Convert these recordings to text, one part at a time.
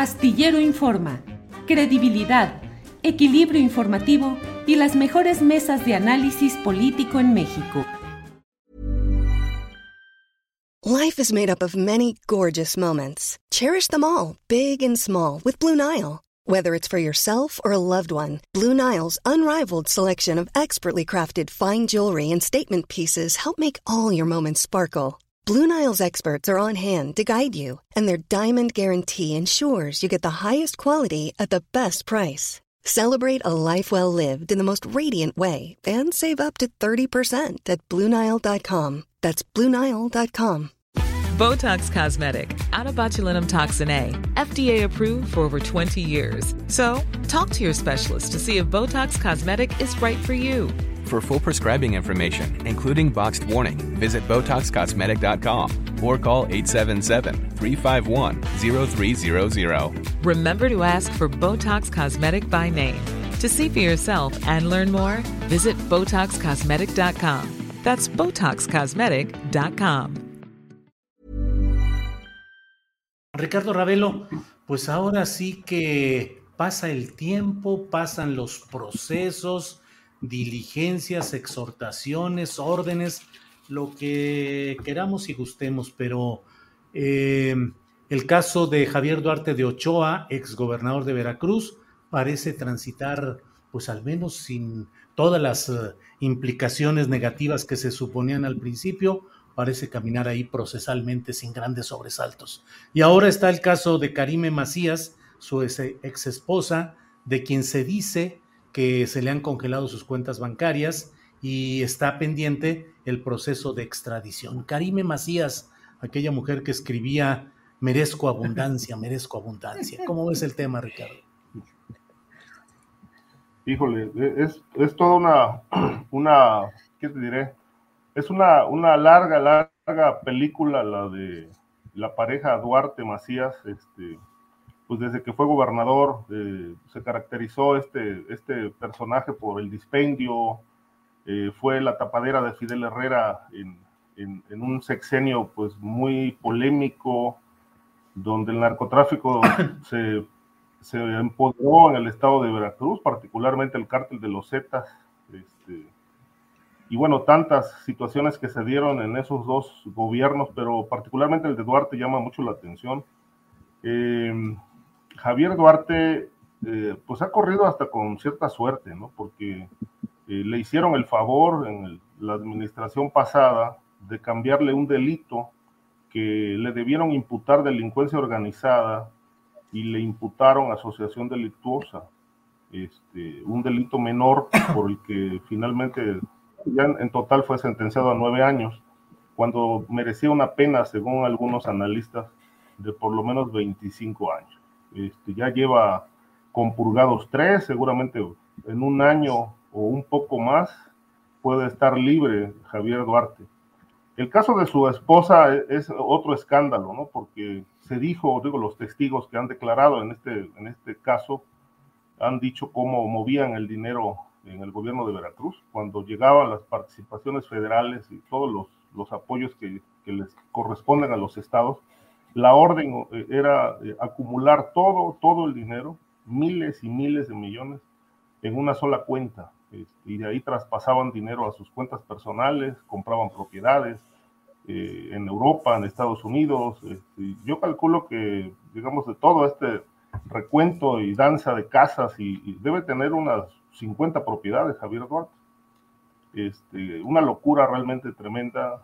Astillero Informa, credibilidad, equilibrio informativo y las mejores mesas de análisis político en México. Life is made up of many gorgeous moments. Cherish them all, big and small, with Blue Nile. Whether it's for yourself or a loved one, Blue Nile's unrivaled selection of expertly crafted fine jewelry and statement pieces help make all your moments sparkle. Blue Nile's experts are on hand to guide you, and their diamond guarantee ensures you get the highest quality at the best price. Celebrate a life well lived in the most radiant way and save up to 30% at BlueNile.com. That's BlueNile.com. Botox Cosmetic, out of botulinum toxin A, FDA approved for over 20 years. So, talk to your specialist to see if Botox Cosmetic is right for you. For full prescribing information, including boxed warning, visit BotoxCosmetic.com or call 877-351-0300. Remember to ask for Botox Cosmetic by name. To see for yourself and learn more, visit BotoxCosmetic.com. That's BotoxCosmetic.com. Ricardo Ravelo, pues ahora sí que pasa el tiempo, pasan los procesos, diligencias, exhortaciones, órdenes, lo que queramos y gustemos, pero eh, el caso de Javier Duarte de Ochoa, exgobernador de Veracruz, parece transitar, pues al menos sin todas las uh, implicaciones negativas que se suponían al principio, parece caminar ahí procesalmente sin grandes sobresaltos. Y ahora está el caso de Karime Macías, su ex esposa, de quien se dice que se le han congelado sus cuentas bancarias y está pendiente el proceso de extradición. Karime Macías, aquella mujer que escribía merezco abundancia, merezco abundancia. ¿Cómo ves el tema, Ricardo? Híjole, es, es toda una, una, ¿qué te diré? Es una, una larga, larga película la de la pareja Duarte Macías, este, pues desde que fue gobernador eh, se caracterizó este, este personaje por el dispendio, eh, fue la tapadera de Fidel Herrera en, en, en, un sexenio pues muy polémico, donde el narcotráfico se, se, empoderó en el estado de Veracruz, particularmente el cártel de los Zetas, este, y bueno, tantas situaciones que se dieron en esos dos gobiernos, pero particularmente el de Duarte llama mucho la atención. Eh, Javier Duarte, eh, pues ha corrido hasta con cierta suerte, ¿no? Porque eh, le hicieron el favor en la administración pasada de cambiarle un delito que le debieron imputar delincuencia organizada y le imputaron asociación delictuosa, este, un delito menor por el que finalmente ya en total fue sentenciado a nueve años, cuando merecía una pena, según algunos analistas, de por lo menos 25 años. Este, ya lleva compurgados tres, seguramente en un año o un poco más puede estar libre Javier Duarte. El caso de su esposa es otro escándalo, ¿no? Porque se dijo, digo, los testigos que han declarado en este, en este caso han dicho cómo movían el dinero en el gobierno de Veracruz, cuando llegaban las participaciones federales y todos los, los apoyos que, que les corresponden a los estados, la orden eh, era eh, acumular todo, todo el dinero, miles y miles de millones, en una sola cuenta. Este, y de ahí traspasaban dinero a sus cuentas personales, compraban propiedades eh, en Europa, en Estados Unidos. Este, yo calculo que, digamos, de todo este recuento y danza de casas, y, debe tener unas 50 propiedades, Javier Duarte. Este, una locura realmente tremenda.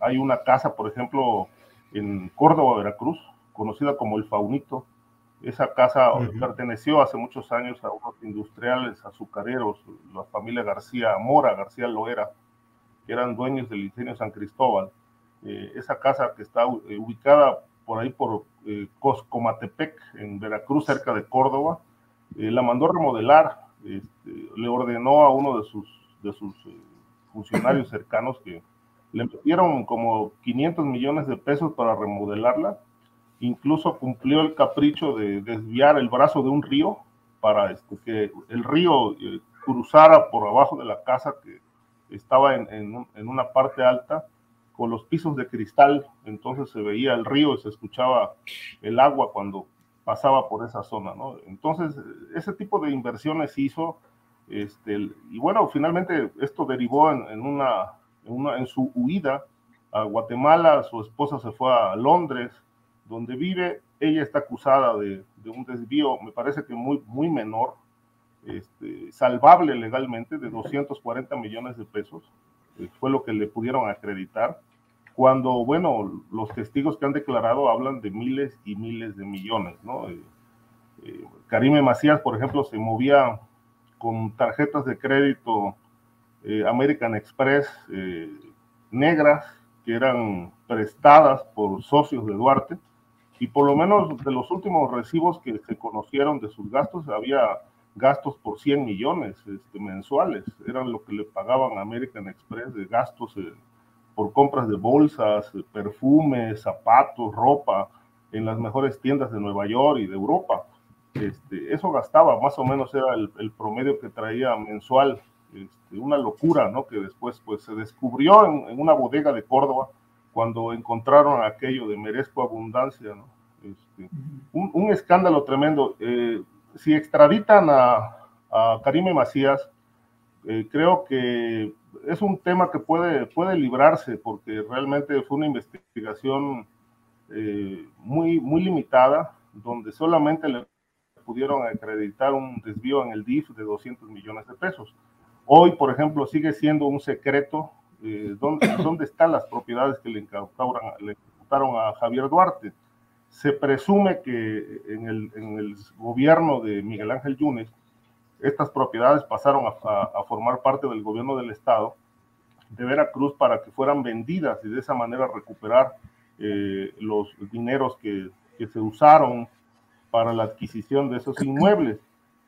hay una casa, por ejemplo, en Córdoba, Veracruz, conocida como el Faunito. Esa casa uh -huh. perteneció hace muchos años a unos industriales azucareros, la familia García Mora, García Loera, que eran dueños del ingenio San Cristóbal. Eh, esa casa que está eh, ubicada por ahí por eh, Coscomatepec, en Veracruz, cerca de Córdoba, eh, la mandó remodelar, este, le ordenó a uno de sus, de sus funcionarios cercanos que le metieron como 500 millones de pesos para remodelarla, incluso cumplió el capricho de desviar el brazo de un río para este, que el río eh, cruzara por abajo de la casa que estaba en, una parte alta con los pisos de cristal, entonces se veía el río y se escuchaba el agua cuando pasaba por esa zona. Entonces, ese tipo de inversiones hizo, este, y bueno, finalmente esto derivó en, una, en su huida a Guatemala, su esposa se fue a Londres, donde vive, ella está acusada de, un desvío, me parece que muy, muy menor, este, salvable legalmente, de 240 millones de pesos, eh, fue lo que le pudieron acreditar, cuando, bueno, los testigos que han declarado hablan de miles y miles de millones, ¿no? Eh, eh, Karime Macías, por ejemplo, se movía con tarjetas de crédito American Express negras que eran prestadas por socios de Duarte, y por lo menos de los últimos recibos que se conocieron de sus gastos, había gastos por 100 millones este, mensuales, eran lo que le pagaban a American Express de gastos eh, por compras de bolsas, perfumes, zapatos, ropa en las mejores tiendas de Nueva York y de Europa. Este, eso gastaba, más o menos era el, promedio que traía mensual, este, una locura, ¿no? Que después pues se descubrió en, una bodega de Córdoba cuando encontraron aquello de merezco abundancia, ¿no? Este, un, un, escándalo tremendo. Eh, si extraditan a, a Karime Macías, eh, creo que es un tema que puede, puede librarse porque realmente fue una investigación eh, muy, muy limitada, donde solamente le pudieron acreditar un desvío en el DIF de 200 millones de pesos. Hoy, por ejemplo, sigue siendo un secreto eh, dónde, dónde, están las propiedades que le incautaron, le incautaron a Javier Duarte se presume que en el, gobierno de Miguel Ángel Yunes, estas propiedades pasaron a, formar parte del gobierno del Estado de Veracruz para que fueran vendidas y de esa manera recuperar eh, los dineros que, se usaron para la adquisición de esos inmuebles.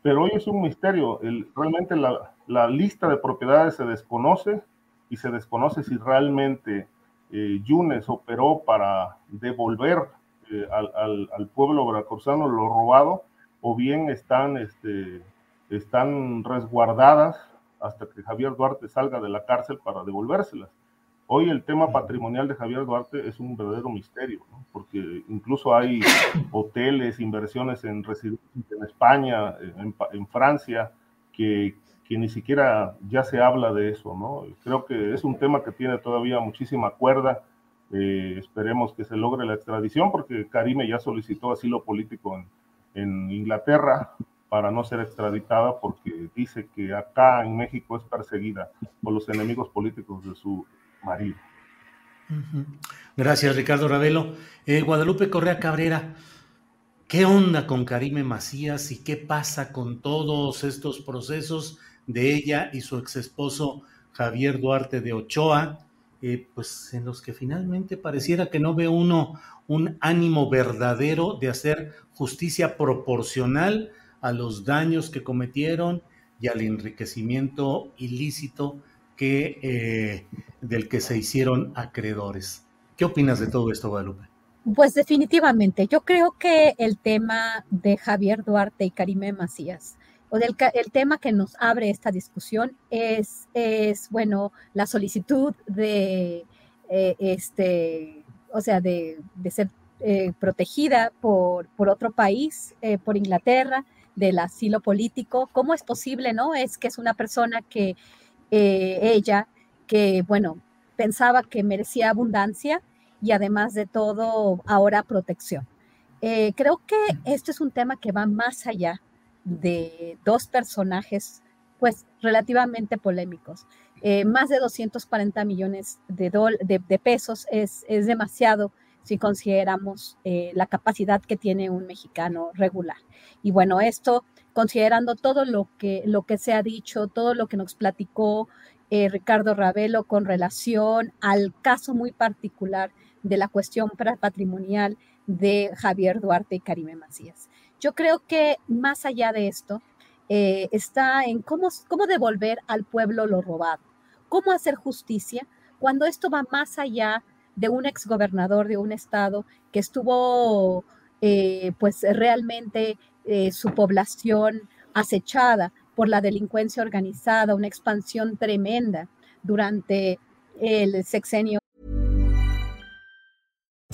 Pero hoy es un misterio. realmente la, lista de propiedades se desconoce y se desconoce si realmente eh, Yunes operó para devolver eh, al, pueblo veracruzano lo robado o bien están, este, están resguardadas hasta que Javier Duarte salga de la cárcel para devolvérselas. Hoy el tema patrimonial de Javier Duarte es un verdadero misterio, porque incluso hay hoteles, inversiones en en España, en, Francia, que, que, ni siquiera ya se habla de eso, ¿no? Creo que es un tema que tiene todavía muchísima cuerda eh, esperemos que se logre la extradición porque Karime ya solicitó asilo político en, Inglaterra para no ser extraditada porque dice que acá en México es perseguida por los enemigos políticos de su marido. Gracias, Ricardo Ravelo. Eh, Guadalupe Correa Cabrera, ¿qué onda con Karime Macías y qué pasa con todos estos procesos de ella y su ex esposo Javier Duarte de Ochoa? Eh, pues en los que finalmente pareciera que no ve uno un ánimo verdadero de hacer justicia proporcional a los daños que cometieron y al enriquecimiento ilícito que, eh, del que se hicieron acreedores. ¿Qué opinas de todo esto, Guadalupe? Pues definitivamente, yo creo que el tema de Javier Duarte y Karime Macías el tema que nos abre esta discusión es, es bueno, la solicitud de, eh, este, o sea, de, ser eh, protegida por, por, otro país, por Inglaterra, del asilo político. ¿Cómo es posible, no? Es que es una persona que ella, que, bueno, pensaba que merecía abundancia y además de todo, ahora protección. creo que esto es un tema que va más allá de dos personajes pues relativamente polémicos. Eh, más de 240 millones de, de, pesos es, es, demasiado si consideramos eh, la capacidad que tiene un mexicano regular. Y bueno, esto considerando todo lo que, lo que se ha dicho, todo lo que nos platicó eh, Ricardo Ravelo con relación al caso muy particular de la cuestión patrimonial de Javier Duarte y Karime Macías. Yo creo que más allá de esto, eh, está en cómo, cómo devolver al pueblo lo robado, cómo hacer justicia cuando esto va más allá de un exgobernador de un estado que estuvo eh, pues realmente eh, su población acechada por la delincuencia organizada, una expansión tremenda durante el sexenio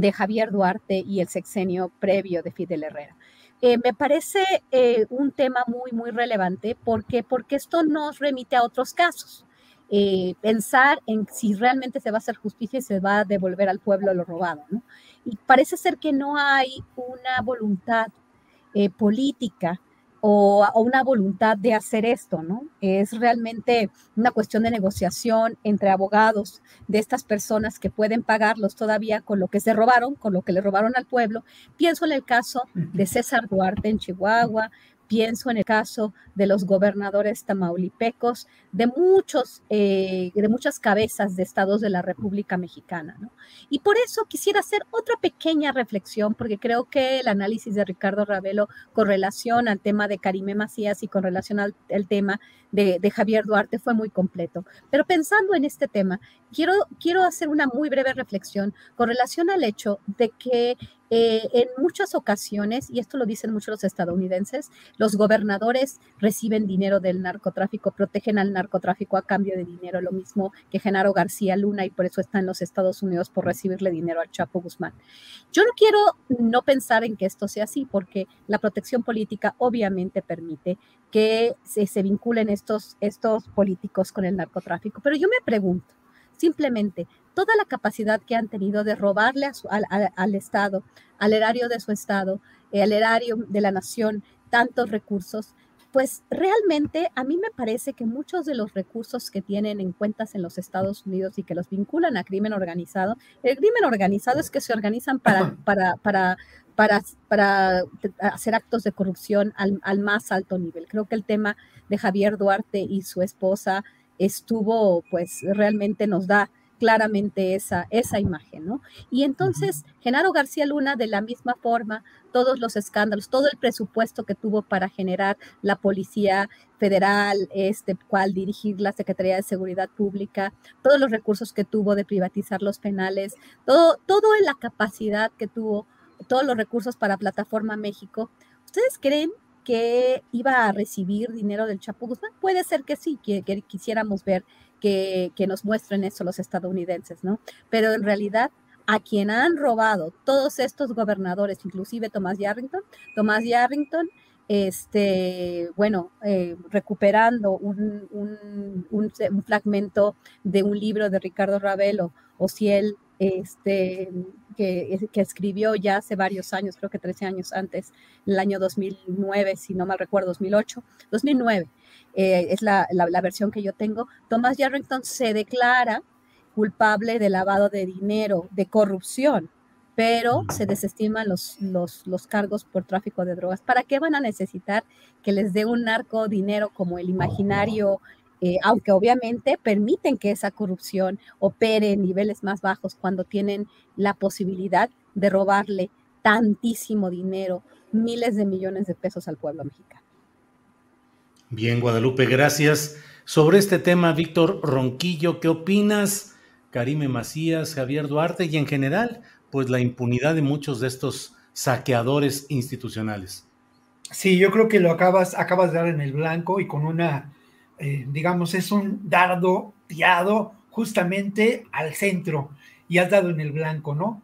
De Javier Duarte y el sexenio previo de Fidel Herrera. Eh, me parece eh, un tema muy, muy relevante porque, porque esto nos remite a otros casos. Eh, pensar en si realmente se va a hacer justicia y se va a devolver al pueblo lo robado. Y parece ser que no hay una voluntad política o, una voluntad de hacer esto, ¿no? Es realmente una cuestión de negociación entre abogados de estas personas que pueden pagarlos todavía con lo que se robaron, con lo que le robaron al pueblo. Pienso en el caso de César Duarte en Chihuahua, Pienso en el caso de los gobernadores tamaulipecos, de, muchos, eh, de muchas cabezas de estados de la República Mexicana. Y por eso quisiera hacer otra pequeña reflexión, porque creo que el análisis de Ricardo Ravelo con relación al tema de Karime Macías y con relación al, tema de, Javier Duarte fue muy completo. Pero pensando en este tema, quiero, quiero hacer una muy breve reflexión con relación al hecho de que eh, en muchas ocasiones, y esto lo dicen muchos los estadounidenses, los gobernadores reciben dinero del narcotráfico, protegen al narcotráfico a cambio de dinero, lo mismo que Genaro García Luna, y por eso está en los Estados Unidos por recibirle dinero al Chapo Guzmán. Yo no quiero no pensar en que esto sea así, porque la protección política obviamente permite que se, se vinculen estos, estos políticos con el narcotráfico, pero yo me pregunto, simplemente toda la capacidad que han tenido de robarle al, Estado, al erario de su Estado, eh, al erario de la nación, tantos recursos, pues realmente a mí me parece que muchos de los recursos que tienen en cuentas en los Estados Unidos y que los vinculan a crimen organizado, el crimen organizado es que se organizan para, para, para, para, para hacer actos de corrupción al, al, más alto nivel. Creo que el tema de Javier Duarte y su esposa estuvo, pues realmente nos da claramente esa, esa imagen, ¿no? Y entonces, Genaro García Luna, de la misma forma, todos los escándalos, todo el presupuesto que tuvo para generar la Policía Federal, este, cual dirigir la Secretaría de Seguridad Pública, todos los recursos que tuvo de privatizar los penales, todo, todo en la capacidad que tuvo, todos los recursos para Plataforma México. ¿Ustedes creen que iba a recibir dinero del Chapo Guzmán? Puede ser que sí, que quisiéramos ver que, nos muestren eso los estadounidenses, ¿no? Pero en realidad a quien han robado todos estos gobernadores, inclusive Tomás Yarrington, Tomás Yarrington, este, bueno, eh, recuperando un, fragmento de un libro de Ricardo Ravelo, o si él este, que, que, escribió ya hace varios años, creo que 13 años antes, el año 2009, si no mal recuerdo, 2008, 2009, eh, es la, la, versión que yo tengo, Thomas Yarrington se declara culpable de lavado de dinero, de corrupción, pero se desestiman los, los, los, cargos por tráfico de drogas. ¿Para qué van a necesitar que les dé un narco dinero como el imaginario eh, aunque obviamente permiten que esa corrupción opere en niveles más bajos cuando tienen la posibilidad de robarle tantísimo dinero, miles de millones de pesos al pueblo mexicano. Bien, Guadalupe, gracias. Sobre este tema, Víctor Ronquillo, ¿qué opinas? Karime Macías, Javier Duarte y en general, pues la impunidad de muchos de estos saqueadores institucionales. Sí, yo creo que lo acabas, acabas de dar en el blanco y con una eh, digamos, es un dardo tirado justamente al centro y has dado en el blanco, ¿no?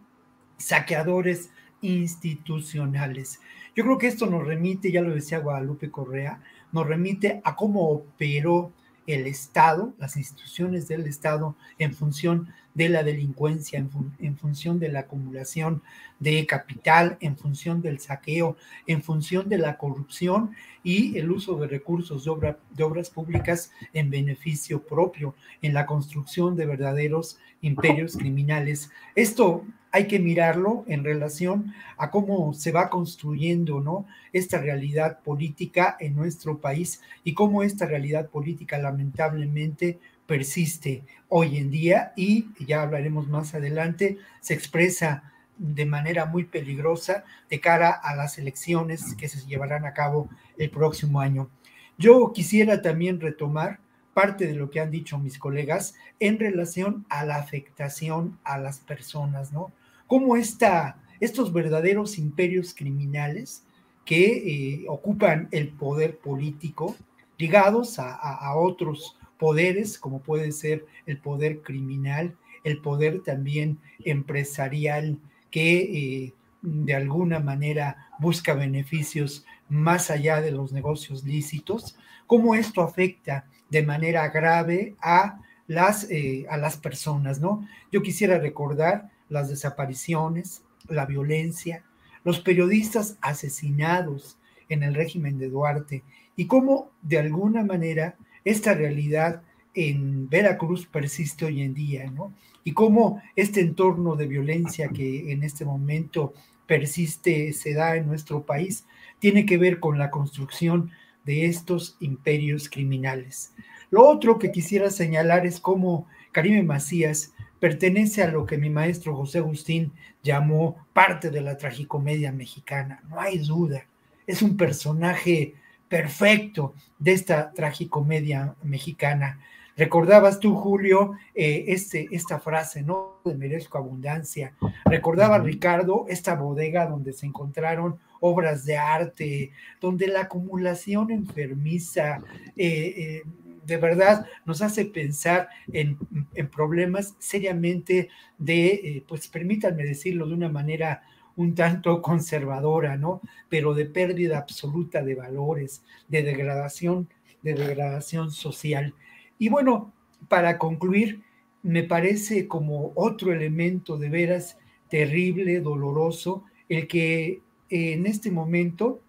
Saqueadores institucionales. Yo creo que esto nos remite, ya lo decía Guadalupe Correa, nos remite a cómo operó el Estado, las instituciones del Estado en función de la delincuencia, en, función de la acumulación de capital, en función del saqueo, en función de la corrupción y el uso de recursos de, obras públicas en beneficio propio, en la construcción de verdaderos imperios criminales. Esto hay que mirarlo en relación a cómo se va construyendo ¿no? esta realidad política en nuestro país y cómo esta realidad política lamentablemente persiste hoy en día y ya hablaremos más adelante, se expresa de manera muy peligrosa de cara a las elecciones que se llevarán a cabo el próximo año. Yo quisiera también retomar parte de lo que han dicho mis colegas en relación a la afectación a las personas, ¿no? Cómo estos verdaderos imperios criminales que eh, ocupan el poder político, ligados a, otros poderes, como puede ser el poder criminal, el poder también empresarial, que eh, de alguna manera busca beneficios más allá de los negocios lícitos, cómo esto afecta de manera grave a las, eh, a las personas, ¿no? Yo quisiera recordar las desapariciones, la violencia, los periodistas asesinados en el régimen de Duarte y cómo de alguna manera esta realidad en Veracruz persiste hoy en día, ¿no? Y cómo este entorno de violencia que en este momento persiste, se da en nuestro país, tiene que ver con la construcción de estos imperios criminales. Lo otro que quisiera señalar es cómo Karime Macías pertenece a lo que mi maestro José Agustín llamó parte de la tragicomedia mexicana, no hay duda. Es un personaje perfecto de esta tragicomedia mexicana. Recordabas tú, Julio, eh, este, esta frase, ¿no? De merezco abundancia. Recordaba Ricardo esta bodega donde se encontraron obras de arte, donde la acumulación enfermiza, eh, eh, de verdad nos hace pensar en, problemas seriamente de, eh, pues permítanme decirlo de una manera un tanto conservadora, ¿no? Pero de pérdida absoluta de valores, de degradación, de degradación social. Y bueno, para concluir, me parece como otro elemento de veras terrible, doloroso, el que en este momento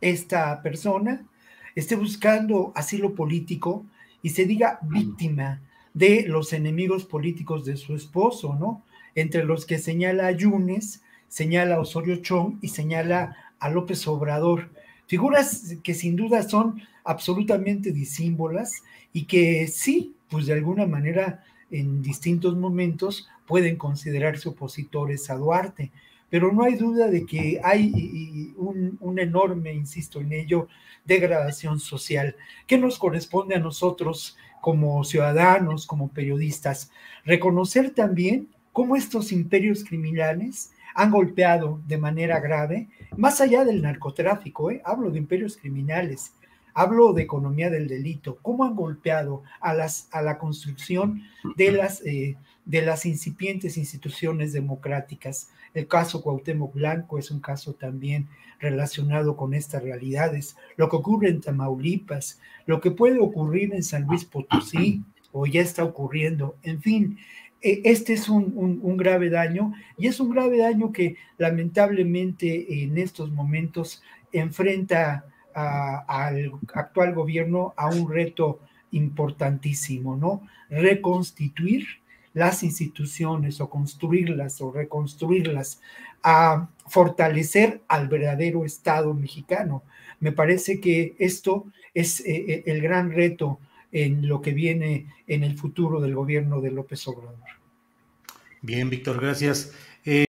esta persona esté buscando asilo político y se diga víctima de los enemigos políticos de su esposo, ¿no? Entre los que señala a Yunes, señala a Osorio Chong y señala a López Obrador. Figuras que sin duda son absolutamente disímbolas y que sí, pues de alguna manera en distintos momentos pueden considerarse opositores a Duarte pero no hay duda de que hay un, enorme, insisto en ello, degradación social que nos corresponde a nosotros como ciudadanos, como periodistas, reconocer también cómo estos imperios criminales han golpeado de manera grave, más allá del narcotráfico, ¿eh? hablo de imperios criminales, hablo de economía del delito, cómo han golpeado a, las, a la construcción de las, eh, de las incipientes instituciones democráticas, el caso Cuauhtémoc Blanco es un caso también relacionado con estas realidades. Lo que ocurre en Tamaulipas, lo que puede ocurrir en San Luis Potosí o ya está ocurriendo. En fin, e, este es un, grave daño y es un grave daño que lamentablemente en estos momentos enfrenta al actual gobierno a un reto importantísimo, ¿no? Reconstituir las instituciones o construirlas o reconstruirlas, a fortalecer al verdadero Estado mexicano. Me parece que esto es eh, eh, el gran reto en lo que viene en el futuro del gobierno de López Obrador. Bien, Víctor, gracias. Eh...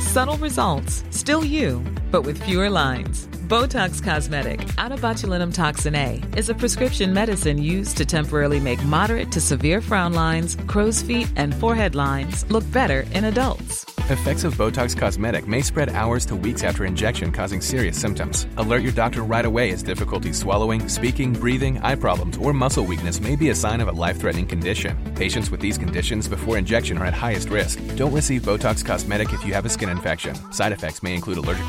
Subtle results, still you, but with fewer lines. Botox Cosmetic, out of botulinum toxin A, is a prescription medicine used to temporarily make moderate to severe frown lines, crow's feet, and forehead lines look better in adults. Effects of Botox Cosmetic may spread hours to weeks after injection, causing serious symptoms. Alert your doctor right away as difficulty swallowing, speaking, breathing, eye problems, or muscle weakness may be a sign of a life threatening condition. Patients with these conditions before injection are at highest risk. Don't receive Botox Cosmetic if you have a skin infection. Side effects may include allergic